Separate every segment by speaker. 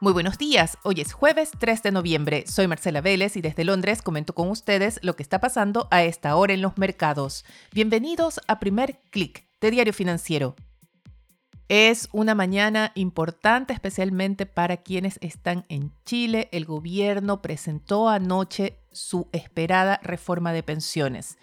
Speaker 1: Muy buenos días, hoy es jueves 3 de noviembre, soy Marcela Vélez y desde Londres comento con ustedes lo que está pasando a esta hora en los mercados. Bienvenidos a Primer Click de Diario Financiero. Es una mañana importante especialmente para quienes están en Chile. El gobierno presentó anoche su esperada reforma de pensiones.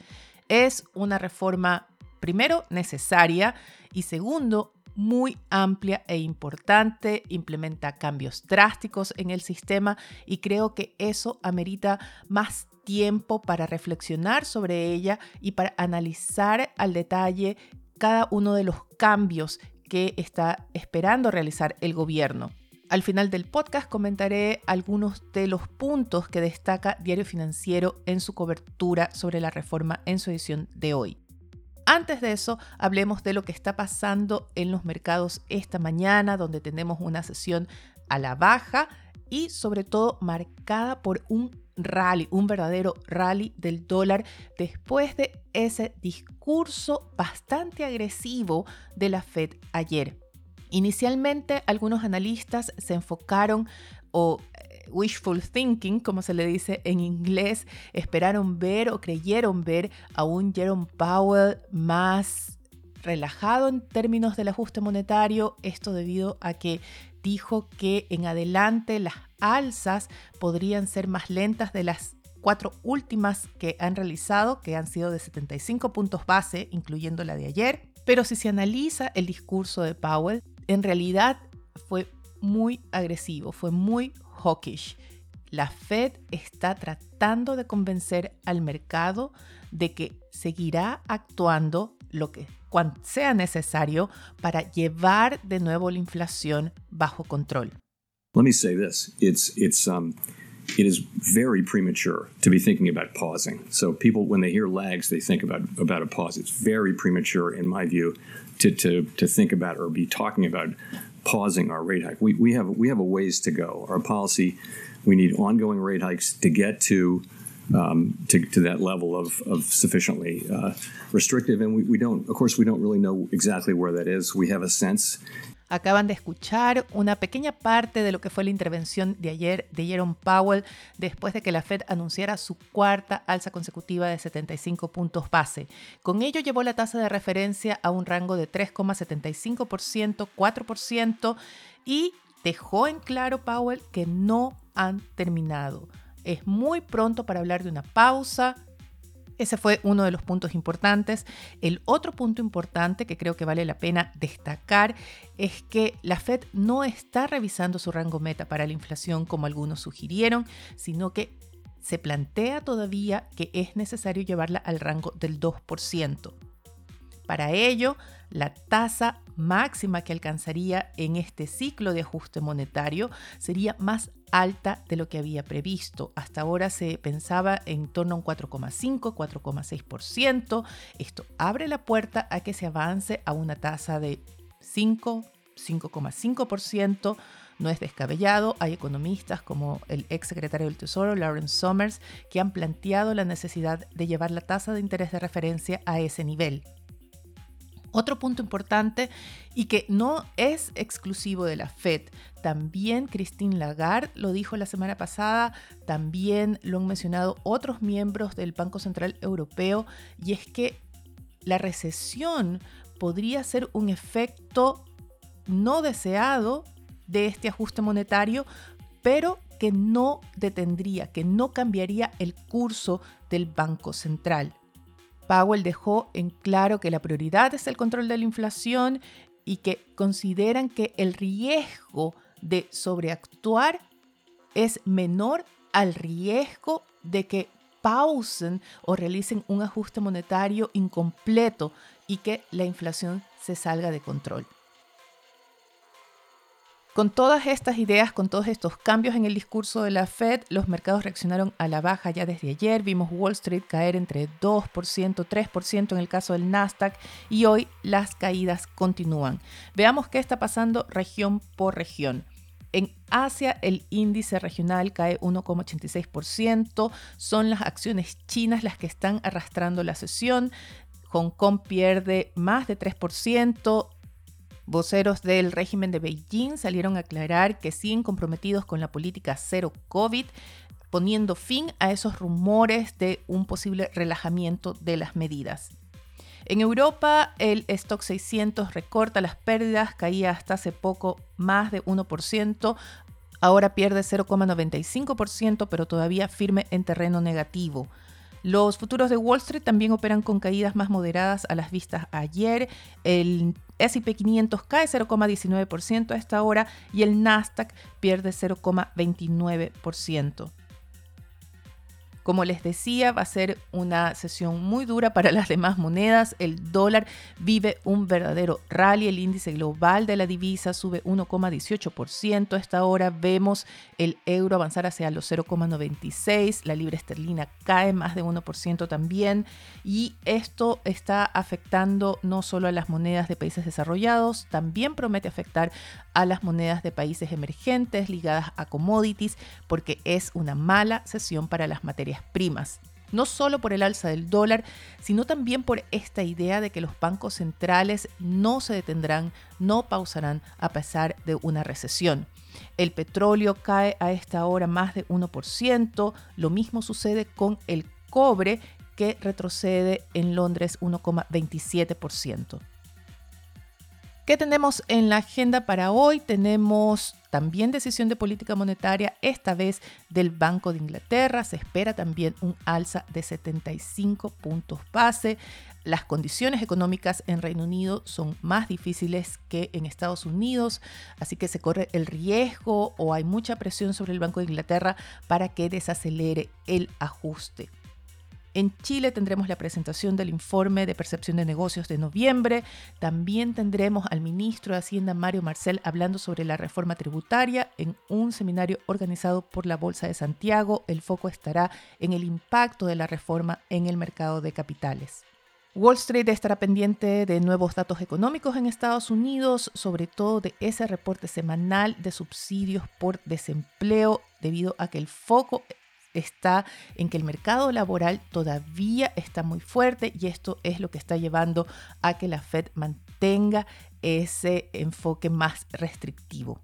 Speaker 1: Es una reforma, primero, necesaria y segundo, muy amplia e importante, implementa cambios drásticos en el sistema y creo que eso amerita más tiempo para reflexionar sobre ella y para analizar al detalle cada uno de los cambios que está esperando realizar el gobierno. Al final del podcast comentaré algunos de los puntos que destaca Diario Financiero en su cobertura sobre la reforma en su edición de hoy. Antes de eso, hablemos de lo que está pasando en los mercados esta mañana, donde tenemos una sesión a la baja y sobre todo marcada por un rally, un verdadero rally del dólar después de ese discurso bastante agresivo de la Fed ayer. Inicialmente algunos analistas se enfocaron o wishful thinking, como se le dice en inglés, esperaron ver o creyeron ver a un Jerome Powell más relajado en términos del ajuste monetario, esto debido a que dijo que en adelante las alzas podrían ser más lentas de las cuatro últimas que han realizado, que han sido de 75 puntos base, incluyendo la de ayer. Pero si se analiza el discurso de Powell, en realidad fue muy agresivo, fue muy La Fed está tratando de convencer al mercado de que seguirá actuando lo que sea necesario para llevar de nuevo la inflación bajo control.
Speaker 2: Let me say this. It's it's um it is very premature to be thinking about pausing. So people when they hear lags they think about about a pause. It's very premature in my view to to to think about or be talking about pausing our rate hike. We, we have we have a ways to go. Our policy, we need ongoing rate hikes to get to um, to, to that level of, of sufficiently uh, restrictive, and we, we don't. Of course, we don't really know exactly where that is. We have a sense
Speaker 1: Acaban de escuchar una pequeña parte de lo que fue la intervención de ayer de Jerome Powell después de que la Fed anunciara su cuarta alza consecutiva de 75 puntos base. Con ello llevó la tasa de referencia a un rango de 3,75%, 4% y dejó en claro Powell que no han terminado. Es muy pronto para hablar de una pausa, ese fue uno de los puntos importantes. El otro punto importante que creo que vale la pena destacar es que la Fed no está revisando su rango meta para la inflación como algunos sugirieron, sino que se plantea todavía que es necesario llevarla al rango del 2%. Para ello, la tasa máxima que alcanzaría en este ciclo de ajuste monetario sería más alta de lo que había previsto. Hasta ahora se pensaba en torno a un 4,5, 4,6%. Esto abre la puerta a que se avance a una tasa de 5, 5,5%. No es descabellado, hay economistas como el ex secretario del Tesoro, Lawrence Summers, que han planteado la necesidad de llevar la tasa de interés de referencia a ese nivel. Otro punto importante y que no es exclusivo de la Fed, también Christine Lagarde lo dijo la semana pasada, también lo han mencionado otros miembros del Banco Central Europeo, y es que la recesión podría ser un efecto no deseado de este ajuste monetario, pero que no detendría, que no cambiaría el curso del Banco Central. Powell dejó en claro que la prioridad es el control de la inflación y que consideran que el riesgo de sobreactuar es menor al riesgo de que pausen o realicen un ajuste monetario incompleto y que la inflación se salga de control. Con todas estas ideas, con todos estos cambios en el discurso de la Fed, los mercados reaccionaron a la baja ya desde ayer. Vimos Wall Street caer entre 2%, 3% en el caso del Nasdaq y hoy las caídas continúan. Veamos qué está pasando región por región. En Asia el índice regional cae 1,86%, son las acciones chinas las que están arrastrando la sesión. Hong Kong pierde más de 3%, Voceros del régimen de Beijing salieron a aclarar que siguen comprometidos con la política cero COVID, poniendo fin a esos rumores de un posible relajamiento de las medidas. En Europa, el stock 600 recorta las pérdidas, caía hasta hace poco más de 1%, ahora pierde 0,95%, pero todavía firme en terreno negativo. Los futuros de Wall Street también operan con caídas más moderadas a las vistas ayer. El S&P 500 cae 0,19% a esta hora y el Nasdaq pierde 0,29%. Como les decía, va a ser una sesión muy dura para las demás monedas. El dólar vive un verdadero rally. El índice global de la divisa sube 1,18%. A esta hora vemos el euro avanzar hacia los 0,96. La libra esterlina cae más de 1% también. Y esto está afectando no solo a las monedas de países desarrollados, también promete afectar a las monedas de países emergentes ligadas a commodities porque es una mala sesión para las materias primas. No solo por el alza del dólar, sino también por esta idea de que los bancos centrales no se detendrán, no pausarán a pesar de una recesión. El petróleo cae a esta hora más de 1%, lo mismo sucede con el cobre que retrocede en Londres 1,27%. ¿Qué tenemos en la agenda para hoy? Tenemos también decisión de política monetaria, esta vez del Banco de Inglaterra. Se espera también un alza de 75 puntos base. Las condiciones económicas en Reino Unido son más difíciles que en Estados Unidos, así que se corre el riesgo o hay mucha presión sobre el Banco de Inglaterra para que desacelere el ajuste. En Chile tendremos la presentación del informe de percepción de negocios de noviembre. También tendremos al ministro de Hacienda Mario Marcel hablando sobre la reforma tributaria en un seminario organizado por la Bolsa de Santiago. El foco estará en el impacto de la reforma en el mercado de capitales. Wall Street estará pendiente de nuevos datos económicos en Estados Unidos, sobre todo de ese reporte semanal de subsidios por desempleo, debido a que el foco está en que el mercado laboral todavía está muy fuerte y esto es lo que está llevando a que la Fed mantenga ese enfoque más restrictivo.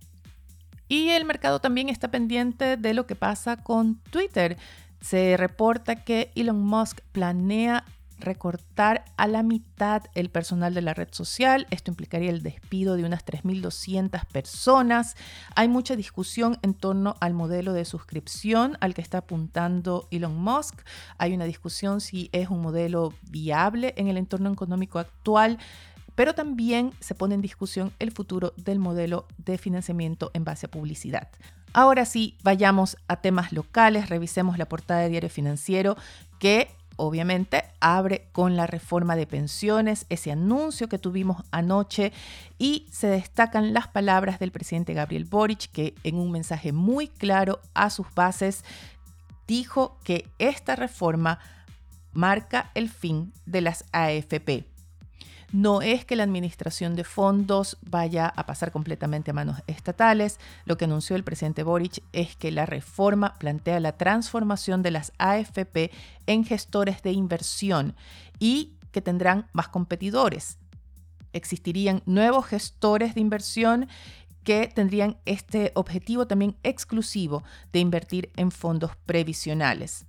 Speaker 1: Y el mercado también está pendiente de lo que pasa con Twitter. Se reporta que Elon Musk planea recortar a la mitad el personal de la red social. Esto implicaría el despido de unas 3.200 personas. Hay mucha discusión en torno al modelo de suscripción al que está apuntando Elon Musk. Hay una discusión si es un modelo viable en el entorno económico actual pero también se pone en discusión el futuro del modelo de financiamiento en base a publicidad. Ahora sí, vayamos a temas locales, revisemos la portada de Diario Financiero que obviamente abre con la reforma de pensiones, ese anuncio que tuvimos anoche y se destacan las palabras del presidente Gabriel Boric que en un mensaje muy claro a sus bases dijo que esta reforma marca el fin de las AFP. No es que la administración de fondos vaya a pasar completamente a manos estatales. Lo que anunció el presidente Boric es que la reforma plantea la transformación de las AFP en gestores de inversión y que tendrán más competidores. Existirían nuevos gestores de inversión que tendrían este objetivo también exclusivo de invertir en fondos previsionales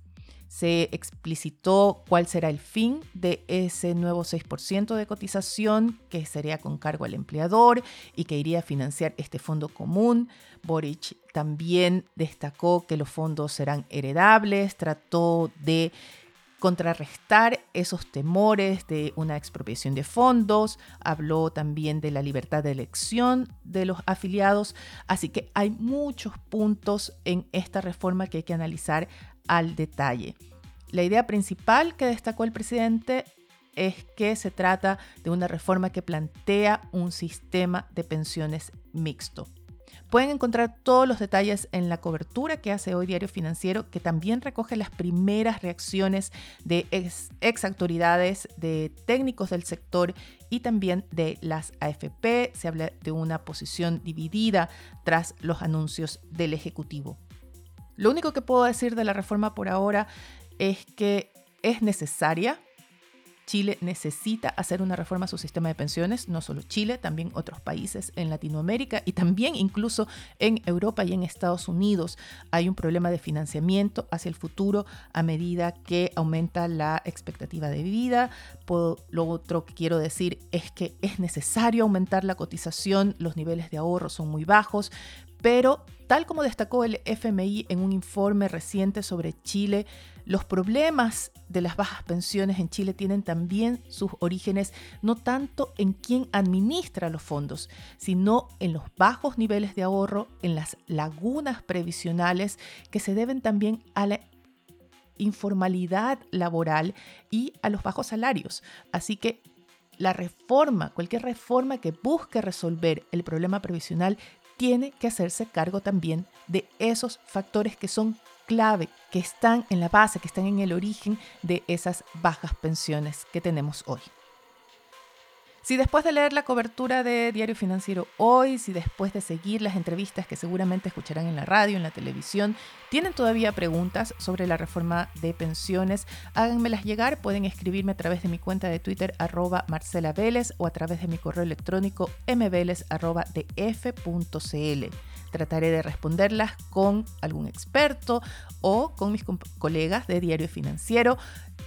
Speaker 1: se explicitó cuál será el fin de ese nuevo 6% de cotización que sería con cargo al empleador y que iría a financiar este fondo común. Boric también destacó que los fondos serán heredables, trató de contrarrestar esos temores de una expropiación de fondos, habló también de la libertad de elección de los afiliados, así que hay muchos puntos en esta reforma que hay que analizar al detalle. La idea principal que destacó el presidente es que se trata de una reforma que plantea un sistema de pensiones mixto. Pueden encontrar todos los detalles en la cobertura que hace hoy Diario Financiero, que también recoge las primeras reacciones de ex, autoridades, de técnicos del sector y también de las AFP. Se habla de una posición dividida tras los anuncios del Ejecutivo. Lo único que puedo decir de la reforma por ahora es que es necesaria, Chile necesita hacer una reforma a su sistema de pensiones, no solo Chile, también otros países en Latinoamérica y también incluso en Europa y en Estados Unidos. Hay un problema de financiamiento hacia el futuro a medida que aumenta la expectativa de vida. Lo otro que quiero decir es que es necesario aumentar la cotización, los niveles de ahorro son muy bajos, pero tal como destacó el FMI en un informe reciente sobre Chile, los problemas de las bajas pensiones en Chile tienen también sus orígenes no tanto en quién administra los fondos, sino en los bajos niveles de ahorro, en las lagunas previsionales que se deben también a la informalidad laboral y a los bajos salarios. Así que la reforma, cualquier reforma que busque resolver el problema previsional tiene que hacerse cargo también de esos factores que son clave, que están en la base, que están en el origen de esas bajas pensiones que tenemos hoy. Si después de leer la cobertura de Diario Financiero hoy, si después de seguir las entrevistas que seguramente escucharán en la radio, en la televisión, tienen todavía preguntas sobre la reforma de pensiones, háganmelas llegar. Pueden escribirme a través de mi cuenta de Twitter arroba Marcela Vélez o a través de mi correo electrónico mveles arroba Trataré de responderlas con algún experto o con mis colegas de Diario Financiero.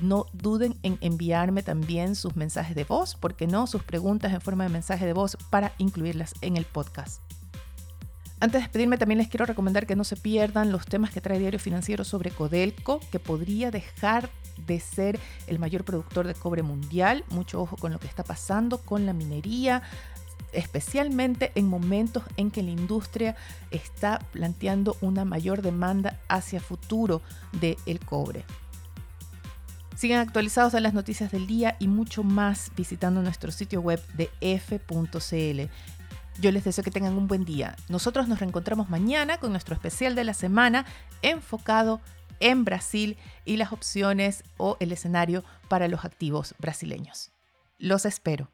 Speaker 1: No duden en enviarme también sus mensajes de voz, porque no, sus preguntas en forma de mensaje de voz para incluirlas en el podcast. Antes de despedirme también les quiero recomendar que no se pierdan los temas que trae Diario Financiero sobre Codelco, que podría dejar de ser el mayor productor de cobre mundial. Mucho ojo con lo que está pasando con la minería especialmente en momentos en que la industria está planteando una mayor demanda hacia futuro del cobre. Sigan actualizados en las noticias del día y mucho más visitando nuestro sitio web de f.cl. Yo les deseo que tengan un buen día. Nosotros nos reencontramos mañana con nuestro especial de la semana enfocado en Brasil y las opciones o el escenario para los activos brasileños. Los espero.